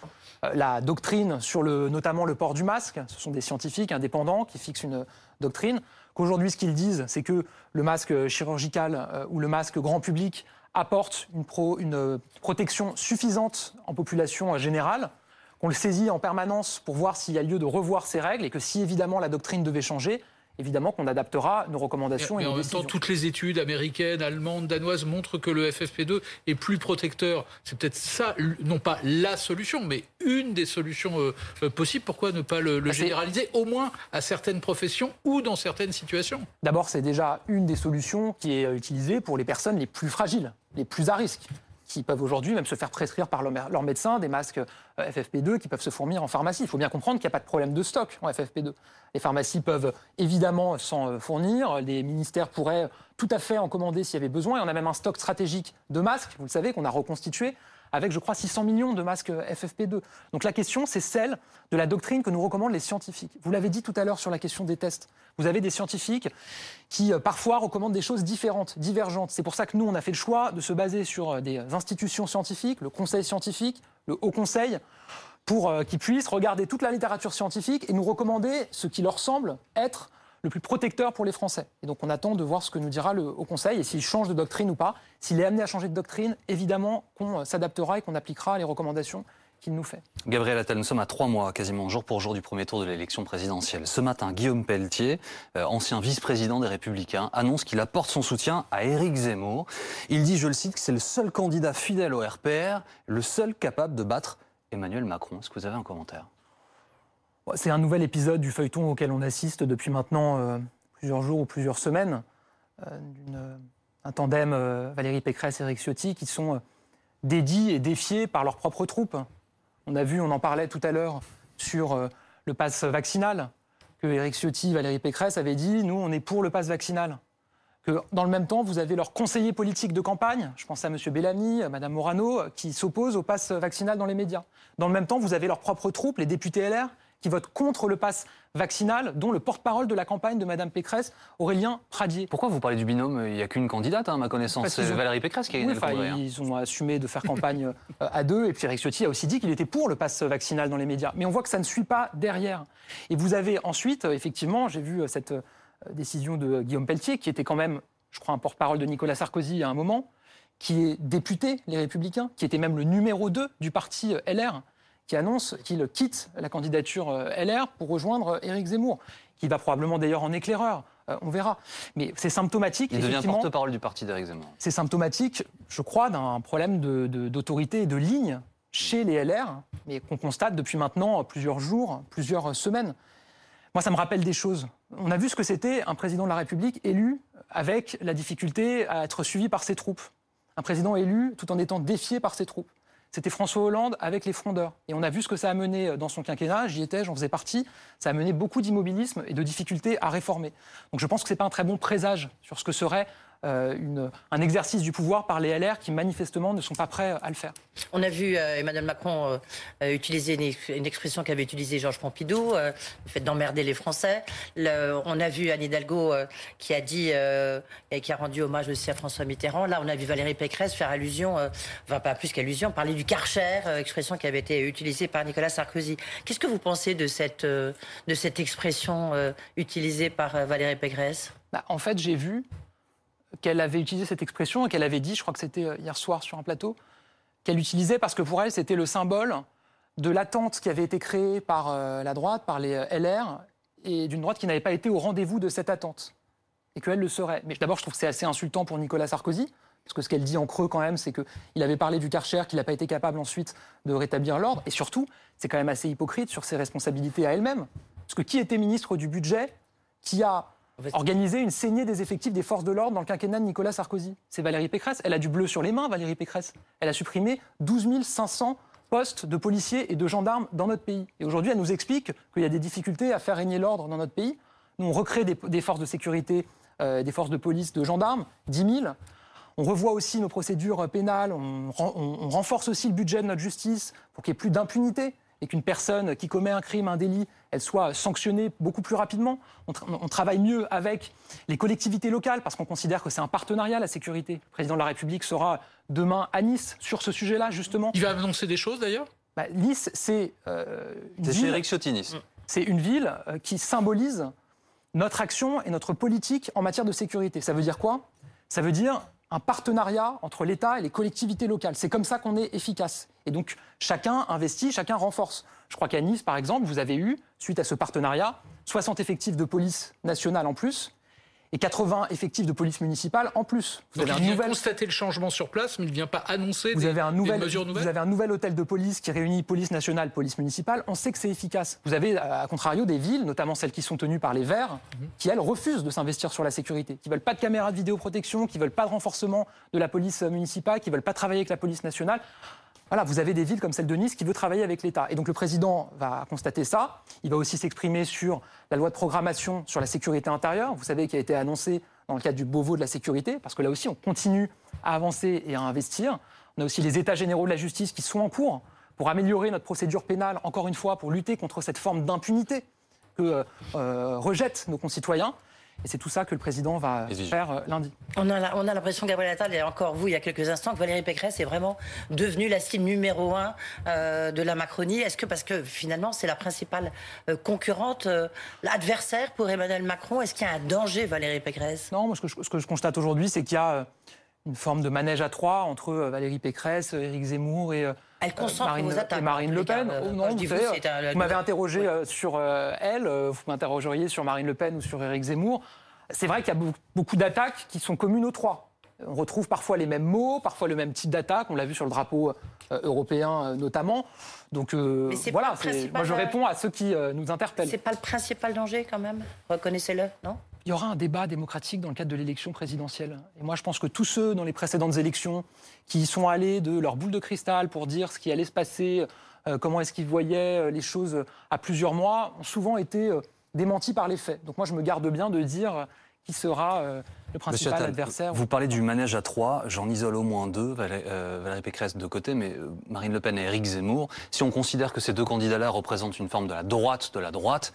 la doctrine sur le, notamment le port du masque. Ce sont des scientifiques indépendants qui fixent une doctrine. Qu'aujourd'hui, ce qu'ils disent, c'est que le masque chirurgical euh, ou le masque grand public apporte une, une, euh, protection suffisante en population euh, générale qu'on le saisit en permanence pour voir s'il y a lieu de revoir ces règles et que si évidemment la doctrine devait changer, évidemment qu'on adaptera nos recommandations Mais et en nos même temps, toutes les études américaines, allemandes, danoises montrent que le FFP2 est plus protecteur. C'est peut-être ça, non pas la solution, mais une des solutions euh, euh, possibles. Pourquoi ne pas le, le Bah, généraliser, au moins à certaines professions ou dans certaines situations? D'abord, c'est déjà une des solutions qui est utilisée pour les personnes les plus fragiles, les plus à risque, qui peuvent aujourd'hui même se faire prescrire par leur, mé- leur médecin des masques euh, FFP2 qui peuvent se fournir en pharmacie. Il faut bien comprendre qu'il n'y a pas de problème de stock en FFP2. Les pharmacies peuvent évidemment s'en euh, fournir, les ministères pourraient tout à fait en commander s'il y avait besoin, et on a même un stock stratégique de masques, vous le savez, qu'on a reconstitué avec, je crois, 600 millions de masques FFP2. Donc la question, c'est celle de la doctrine que nous recommandent les scientifiques. Vous l'avez dit tout à l'heure sur la question des tests. Vous avez des scientifiques qui, euh, parfois, recommandent des choses différentes, divergentes. C'est pour ça que nous, on a fait le choix de se baser sur euh, des institutions scientifiques, le Conseil scientifique, le Haut Conseil, pour euh, qu'ils puissent regarder toute la littérature scientifique et nous recommander ce qui leur semble être le plus protecteur pour les Français. Et donc on attend de voir ce que nous dira le Conseil et s'il change de doctrine ou pas. S'il est amené à changer de doctrine, évidemment qu'on euh, s'adaptera et qu'on appliquera les recommandations qu'il nous fait. Gabriel Attal, nous sommes à trois mois, quasiment jour pour jour du premier tour de l'élection présidentielle. Ce matin, Guillaume Pelletier, euh, ancien vice-président des Républicains, annonce qu'il apporte son soutien à Éric Zemmour. Il dit, je le cite, que c'est le seul candidat fidèle au RPR, le seul capable de battre Emmanuel Macron. Est-ce que vous avez un commentaire? C'est un nouvel épisode du feuilleton auquel on assiste depuis maintenant euh, plusieurs jours ou plusieurs semaines. Euh, euh, un tandem Valérie Pécresse et Eric Ciotti qui sont dédits et défiés par leurs propres troupes. On a vu, on en parlait tout à l'heure sur le pass vaccinal, que Eric Ciotti, Valérie Pécresse avaient dit nous, on est pour le pass vaccinal. Que dans le même temps, vous avez leurs conseillers politiques de campagne, je pense à M. Bellamy, à Mme Morano, qui s'opposent au pass vaccinal dans les médias. Dans le même temps, vous avez leurs propres troupes, les députés LR, qui votent contre le pass vaccinal, dont le porte-parole de la campagne de Mme Pécresse, Aurélien Pradier. Pourquoi vous parlez du binôme? Il n'y a qu'une candidate, hein, à ma connaissance. C'est ont- Valérie Pécresse qui a Oui, gagné enfin, le congrès. hein. ils ont assumé de faire campagne euh, à deux. Et puis Eric Ciotti a aussi dit qu'il était pour le pass vaccinal dans les médias. Mais on voit que ça ne suit pas derrière. Et vous avez ensuite, euh, effectivement, j'ai vu euh, cette décision de Guillaume Pelletier, qui était quand même, je crois, un porte-parole de Nicolas Sarkozy à un moment, qui est député, les Républicains, qui était même le numéro 2 du parti LR, qui annonce qu'il quitte la candidature LR pour rejoindre Éric Zemmour, qui va probablement d'ailleurs en éclaireur. on verra. Mais c'est symptomatique. Il devient porte-parole du parti d'Éric Zemmour. C'est symptomatique, je crois, d'un problème d'autorité et de ligne chez les LR, mais qu'on constate depuis maintenant plusieurs jours, plusieurs semaines. Moi, ça me rappelle des choses. On a vu ce que c'était un président de la République élu avec la difficulté à être suivi par ses troupes. Un président élu tout en étant défié par ses troupes. C'était François Hollande avec les frondeurs. Et on a vu ce que ça a mené dans son quinquennat. J'y étais, j'en faisais partie. Ça a mené beaucoup d'immobilisme et de difficultés à réformer. Donc je pense que ce n'est pas un très bon présage sur ce que serait euh, une, un exercice du pouvoir par les LR qui manifestement ne sont pas prêts à le faire. On a vu euh, Emmanuel Macron euh, utiliser une, expression qu'avait utilisée Georges Pompidou, le fait d'emmerder les Français. on a vu Anne Hidalgo qui a dit et qui a rendu hommage aussi à François Mitterrand. Là, on a vu Valérie Pécresse faire allusion, enfin pas plus qu'allusion, parler du Karcher, expression qui avait été utilisée par Nicolas Sarkozy. Qu'est-ce que vous pensez de cette, de cette expression utilisée par Valérie Pécresse? Bah, En fait, j'ai vu qu'elle avait utilisé cette expression et qu'elle avait dit, je crois que c'était euh, hier soir sur un plateau, qu'elle utilisait parce que pour elle, c'était le symbole de l'attente qui avait été créée par euh, la droite, par les euh, LR, et d'une droite qui n'avait pas été au rendez-vous de cette attente. Et qu'elle le serait. Mais d'abord, je trouve que c'est assez insultant pour Nicolas Sarkozy, parce que ce qu'elle dit en creux quand même, c'est qu'il avait parlé du Karcher, qu'il n'a pas été capable ensuite de rétablir l'ordre. Et surtout, c'est quand même assez hypocrite sur ses responsabilités à elle-même. Parce que qui était ministre du budget qui a organiser une saignée des effectifs des forces de l'ordre dans le quinquennat de Nicolas Sarkozy. C'est Valérie Pécresse. Elle a du bleu sur les mains, Valérie Pécresse. Elle a supprimé 12 500 postes de policiers et de gendarmes dans notre pays. Et aujourd'hui, elle nous explique qu'il y a des difficultés à faire régner l'ordre dans notre pays. Nous, on recrée des, forces de sécurité, euh, des forces de police, de gendarmes, 10 000. On revoit aussi nos procédures pénales, on, on renforce aussi le budget de notre justice pour qu'il n'y ait plus d'impunité et qu'une personne qui commet un crime, un délit, elle soit sanctionnée beaucoup plus rapidement. On, travaille mieux avec les collectivités locales parce qu'on considère que c'est un partenariat, la sécurité. Le président de la République sera demain à Nice sur ce sujet-là, justement. Il va annoncer des choses d'ailleurs? Bah, Nice, c'est euh, une, ville... C'est une ville euh, qui symbolise notre action et notre politique en matière de sécurité. Ça veut dire quoi? Ça veut dire un partenariat entre l'État et les collectivités locales. C'est comme ça qu'on est efficace. Et donc, chacun investit, chacun renforce. Je crois qu'à Nice, par exemple, vous avez eu, suite à ce partenariat, 60 effectifs de police nationale en plus, et 80 effectifs de police municipale en plus. Vous Donc avez il un vient constater le changement sur place, mais il ne vient pas annoncer vous des, avez un nouvel, mesures nouvelles Vous avez un nouvel hôtel de police qui réunit police nationale, police municipale. On sait que c'est efficace. Vous avez, à contrario, des villes, notamment celles qui sont tenues par les Verts, mhm. qui, elles, refusent de s'investir sur la sécurité, qui veulent pas de caméras de vidéoprotection, qui veulent pas de renforcement de la police municipale, qui veulent pas travailler avec la police nationale. Voilà, vous avez des villes comme celle de Nice qui veut travailler avec l'État. Et donc le président va constater ça. Il va aussi s'exprimer sur la loi de programmation sur la sécurité intérieure, vous savez, qui a été annoncée dans le cadre du Beauvau de la sécurité, parce que là aussi, on continue à avancer et à investir. On a aussi les États généraux de la justice qui sont en cours pour améliorer notre procédure pénale, encore une fois, pour lutter contre cette forme d'impunité que euh, rejettent nos concitoyens. Et c'est tout ça que le président va faire euh, lundi. On a, l'impression, Gabriel Attal, et encore vous, il y a quelques instants, que Valérie Pécresse est vraiment devenue la cible numéro un euh, de la Macronie. Est-ce que, parce que finalement, c'est la principale euh, concurrente, l'adversaire pour Emmanuel Macron, est-ce qu'il y a un danger, Valérie Pécresse? Non, moi, ce que je, ce que je constate aujourd'hui, c'est qu'il y a une forme de manège à trois entre Valérie Pécresse, Éric Zemmour et. Elle concentre Marine, vos Marine Le Pen. Oh, non, vous, vous m'avez interrogé sur elle, vous m'interrogeriez sur Marine Le Pen ou sur Éric Zemmour. C'est vrai qu'il y a beaucoup d'attaques qui sont communes aux trois. On retrouve parfois les mêmes mots, parfois le même type d'attaque. On l'a vu sur le drapeau euh, européen euh, notamment. Donc euh, voilà, moi je réponds à ceux qui nous interpellent. C'est pas le principal danger quand même? Reconnaissez-le, non? Il y aura un débat démocratique dans le cadre de l'élection présidentielle. Et moi je pense que tous ceux dans les précédentes élections qui sont allés de leur boule de cristal pour dire ce qui allait se passer, comment est-ce qu'ils voyaient les choses à plusieurs mois, ont souvent été démenti par les faits. Donc moi, je me garde bien de dire qui sera euh, le principal adversaire. Vous parlez du manège à trois, j'en isole au moins deux, euh, Valérie, Pécresse de côté, mais euh, Marine Le Pen et Éric Zemmour. Si on considère que ces deux candidats-là représentent une forme de la droite de la droite,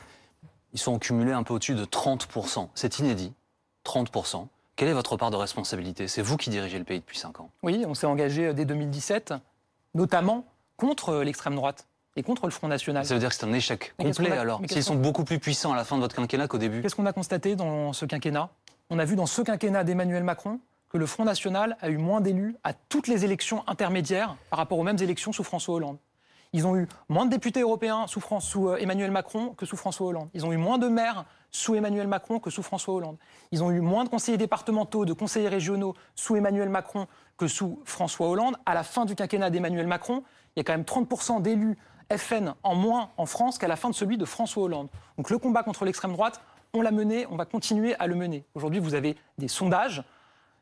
ils sont cumulés un peu au-dessus de 30%. C'est inédit, 30%. Quelle est votre part de responsabilité? C'est vous qui dirigez le pays depuis 5 ans. Oui, on s'est engagé dès 2017, notamment contre l'extrême droite et contre le Front National. Ça veut dire que c'est un échec complet alors S'ils sont beaucoup plus puissants à la fin de votre quinquennat qu'au début Qu'est-ce qu'on a constaté dans ce quinquennat? On a vu dans ce quinquennat d'Emmanuel Macron que le Front National a eu moins d'élus à toutes les élections intermédiaires par rapport aux mêmes élections sous François Hollande. Ils ont eu moins de députés européens sous, sous Emmanuel Macron que sous François Hollande. Ils ont eu moins de maires sous Emmanuel Macron que sous François Hollande. Ils ont eu moins de conseillers départementaux, de conseillers régionaux sous Emmanuel Macron que sous François Hollande. À la fin du quinquennat d'Emmanuel Macron, il y a quand même 30% d'élus FN en moins en France qu'à la fin de celui de François Hollande. Donc le combat contre l'extrême droite, on l'a mené, on va continuer à le mener. Aujourd'hui, vous avez des sondages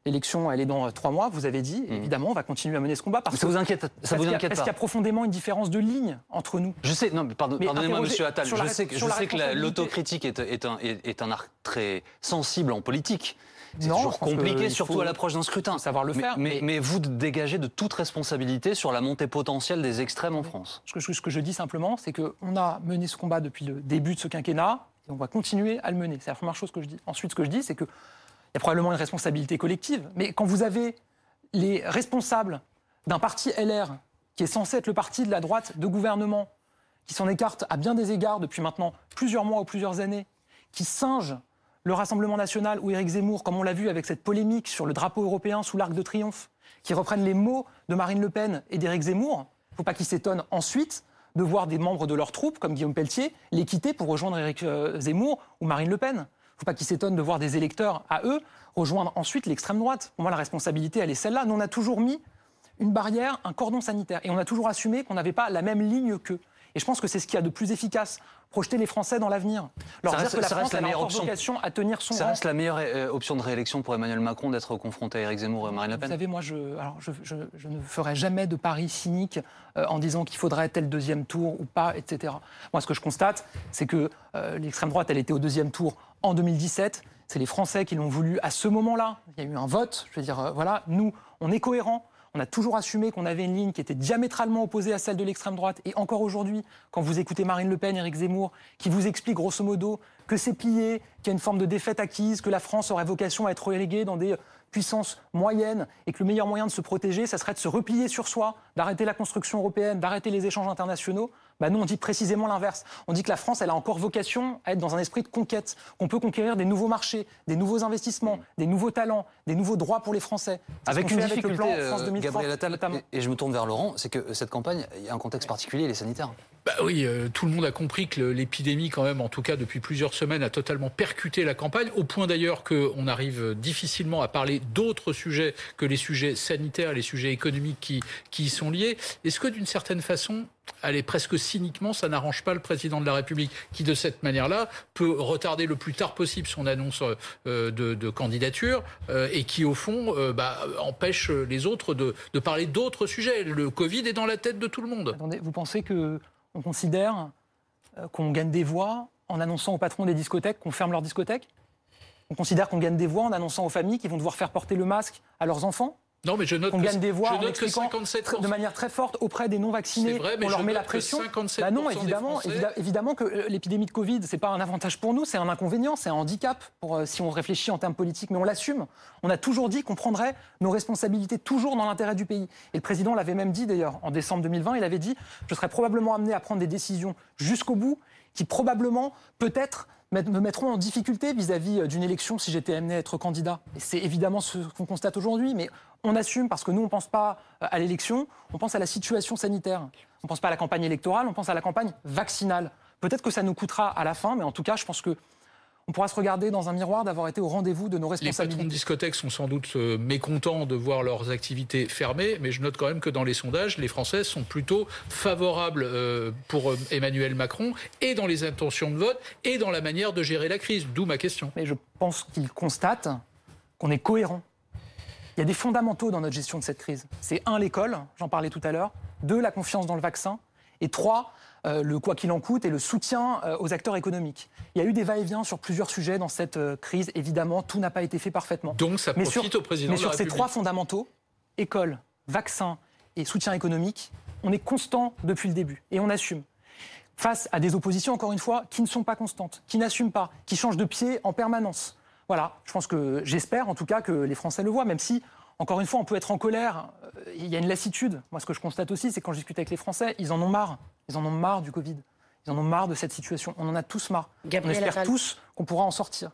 L'élection, elle est dans trois mois, vous avez dit. Mmh. Évidemment, on va continuer à mener ce combat. Parce ça vous inquiète, ça vous inquiète pas Est-ce qu'il y a profondément une différence de ligne entre nous Je sais, non, mais pardonnez-moi, monsieur Attal, je sais, je sais que l'autocritique est, est, un, est, un art très sensible en politique. C'est toujours compliqué, surtout à l'approche d'un scrutin. Savoir le faire. Mais, mais, vous dégagez de toute responsabilité sur la montée potentielle des extrêmes en France. Ce que, ce que je dis simplement, c'est qu'on a mené ce combat depuis le début de ce quinquennat et on va continuer à le mener. C'est la première chose que je dis. Ensuite, ce que je dis, c'est que y a probablement une responsabilité collective, mais quand vous avez les responsables d'un parti LR, qui est censé être le parti de la droite de gouvernement, qui s'en écarte à bien des égards depuis maintenant plusieurs mois ou plusieurs années, qui singe le Rassemblement national ou Éric Zemmour, comme on l'a vu avec cette polémique sur le drapeau européen sous l'Arc de Triomphe, qui reprennent les mots de Marine Le Pen et d'Éric Zemmour, il ne faut pas qu'ils s'étonnent ensuite de voir des membres de leur troupe, comme Guillaume Pelletier, les quitter pour rejoindre Éric euh, Zemmour ou Marine Le Pen faut pas qu'ils s'étonnent de voir des électeurs à eux rejoindre ensuite l'extrême droite. Pour moi, la responsabilité, elle est celle-là. Nous, on a toujours mis une barrière, un cordon sanitaire. Et on a toujours assumé qu'on n'avait pas la même ligne qu'eux. Et je pense que c'est ce qu'il y a de plus efficace projeter les Français dans l'avenir. Leur ça dire reste, que la France a encore vocation à tenir son Ça reste la meilleure euh, option de réélection pour Emmanuel Macron d'être confronté à Éric Zemmour et Marine Le Pen Vous savez, moi, je, alors je, je, ne ferai jamais de pari cynique euh, en disant qu'il faudrait tel deuxième tour ou pas, etc. Moi, ce que je constate, c'est que euh, l'extrême droite, elle était au deuxième tour en 2017. C'est les Français qui l'ont voulu à ce moment-là. Il y a eu un vote. Je veux dire, voilà, nous, on est cohérents. On a toujours assumé qu'on avait une ligne qui était diamétralement opposée à celle de l'extrême droite. Et encore aujourd'hui, quand vous écoutez Marine Le Pen, Éric Zemmour, qui vous explique grosso modo que c'est pillé, qu'il y a une forme de défaite acquise, que la France aurait vocation à être reléguée dans des puissances moyennes et que le meilleur moyen de se protéger, ça serait de se replier sur soi, d'arrêter la construction européenne, d'arrêter les échanges internationaux. Bah nous, on dit précisément l'inverse. On dit que la France, elle a encore vocation à être dans un esprit de conquête, qu'on peut conquérir des nouveaux marchés, des nouveaux investissements, des nouveaux talents, des nouveaux droits pour les Français. Avec une difficulté, euh, Gabriel Attal, et, je me tourne vers Laurent, c'est que cette campagne, il y a un contexte particulier, il est sanitaire. Bah oui, euh, tout le monde a compris que l'épidémie, quand même, en tout cas depuis plusieurs semaines, a totalement percuté la campagne, au point d'ailleurs qu'on arrive difficilement à parler d'autres sujets que les sujets sanitaires, les sujets économiques qui, qui y sont liés. Est-ce que d'une certaine façon, allez, presque cyniquement, ça n'arrange pas le président de la République, qui de cette manière-là peut retarder le plus tard possible son annonce euh, de, candidature euh, et qui, au fond, bah, empêche les autres de, de parler d'autres sujets? Le Covid est dans la tête de tout le monde. Attendez, vous pensez que on considère euh, qu'on gagne des voix en annonçant aux patrons des discothèques qu'on ferme leurs discothèques? On considère qu'on gagne des voix en annonçant aux familles qu'ils vont devoir faire porter le masque à leurs enfants? Non, mais je note on gagne des voix en expliquant de manière très forte auprès des non-vaccinés. on leur met la pression. Bah non, évidemment, évidemment que euh, l'épidémie de Covid, c'est pas un avantage pour nous, c'est un inconvénient, c'est un handicap pour, euh, si on réfléchit en termes politiques, mais on l'assume. On a toujours dit qu'on prendrait nos responsabilités toujours dans l'intérêt du pays. Et le président l'avait même dit d'ailleurs en décembre 2020, il avait dit je serais probablement amené à prendre des décisions jusqu'au bout qui probablement, peut-être, me mettront en difficulté vis-à-vis euh, d'une élection si j'étais amené à être candidat. c'est évidemment ce qu'on constate aujourd'hui, mais on assume parce que nous, on ne pense pas euh, à l'élection, on pense à la situation sanitaire. On ne pense pas à la campagne électorale, on pense à la campagne vaccinale. Peut-être que ça nous coûtera à la fin, mais en tout cas, je pense que on pourra se regarder dans un miroir d'avoir été au rendez-vous de nos responsabilités. Les patrons de discothèques sont sans doute euh, mécontents de voir leurs activités fermées, mais je note quand même que dans les sondages, les Français sont plutôt favorables euh, pour euh, Emmanuel Macron et dans les intentions de vote et dans la manière de gérer la crise. D'où ma question. Mais je pense qu'ils constatent qu'on est cohérent. Il y a des fondamentaux dans notre gestion de cette crise. C'est un, l'école, j'en parlais tout à l'heure. Deux, la confiance dans le vaccin. Et trois, euh, le quoi qu'il en coûte et le soutien euh, aux acteurs économiques. Il y a eu des va-et-vient sur plusieurs sujets dans cette euh, crise. Évidemment, tout n'a pas été fait parfaitement. Donc ça profite mais sur, au président Mais sur ces trois fondamentaux, école, vaccin et soutien économique, on est constant depuis le début et on assume. Face à des oppositions, encore une fois, qui ne sont pas constantes, qui n'assument pas, qui changent de pied en permanence. Voilà, je pense que j'espère en tout cas que les Français le voient, même si encore une fois, on peut être en colère. Il y a une lassitude. Moi, ce que je constate aussi, c'est quand je discute avec les Français, ils en ont marre. Ils en ont marre du Covid. Ils en ont marre de cette situation. On en a tous marre. on espère tous qu'on pourra en sortir.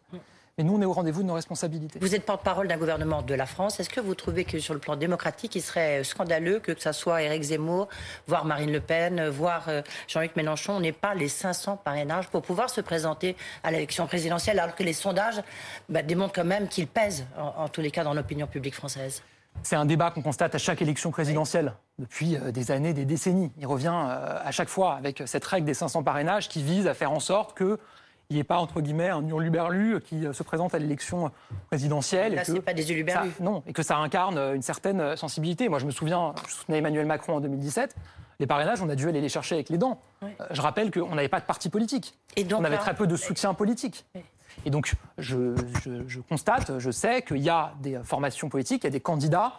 Mais nous, on est au rendez-vous de nos responsabilités. Vous êtes porte-parole d'un gouvernement de la France. Est-ce que vous trouvez que sur le plan démocratique, il serait scandaleux que, que ce soit Éric Zemmour, voire Marine Le Pen, voire euh, Jean-Luc Mélenchon, n'ait pas les 500 parrainages pour pouvoir se présenter à l'élection présidentielle, alors que les sondages bah, démontrent quand même qu'ils pèsent, en, tous les cas, dans l'opinion publique française? C'est un débat qu'on constate à chaque élection présidentielle depuis euh, des années, des décennies. Il revient euh, à chaque fois avec cette règle des 500 parrainages qui vise à faire en sorte que il n'y ait pas, entre guillemets, un hurluberlu qui euh, se présente à l'élection présidentielle. Là, ce n'est pas des hurluberlus. non, et que ça incarne euh, une certaine euh, sensibilité. Moi, je me souviens, je soutenais Emmanuel Macron en 2017. Les parrainages, on a dû aller les chercher avec les dents. Je rappelle qu'on n'avait pas de parti politique. Et donc, on avait très peu de soutien politique. Et donc, je, je, constate, je sais qu'il y a des formations politiques, il y a des candidats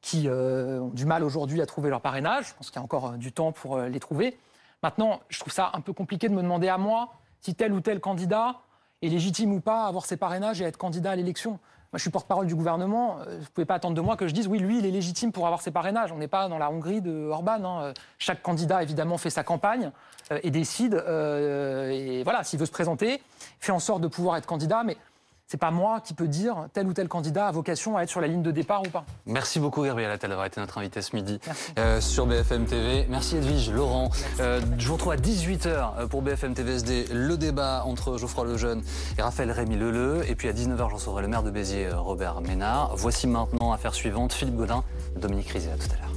qui ont du mal aujourd'hui à trouver leur parrainage. Je pense qu'il y a encore du temps pour les trouver. Maintenant, je trouve ça un peu compliqué de me demander à moi si tel ou tel candidat est légitime ou pas à avoir ses parrainages et à être candidat à l'élection. Moi, je suis porte-parole du gouvernement. Euh, vous ne pouvez pas attendre de moi que je dise oui, lui, il est légitime pour avoir ses parrainages. On n'est pas dans la Hongrie de Orban. Hein. Chaque candidat, évidemment, fait sa campagne euh, et décide. Euh, et voilà, s'il veut se présenter, fait en sorte de pouvoir être candidat. Mais c'est pas moi qui peux dire tel ou tel candidat a vocation à être sur la ligne de départ ou pas. Merci beaucoup Gabriel Attal d'avoir été notre invité ce midi euh, sur BFM TV. Merci Edwige, Laurent. Euh, je vous retrouve à 18h euh, pour BFM TVSD le débat entre Geoffroy Lejeune et Raphaël Rémy Leleu. Et puis à 19h, j'en saurai le maire de Béziers, Robert Ménard. Voici maintenant affaire suivante, Philippe Godin, Dominique Rizet. À tout à l'heure.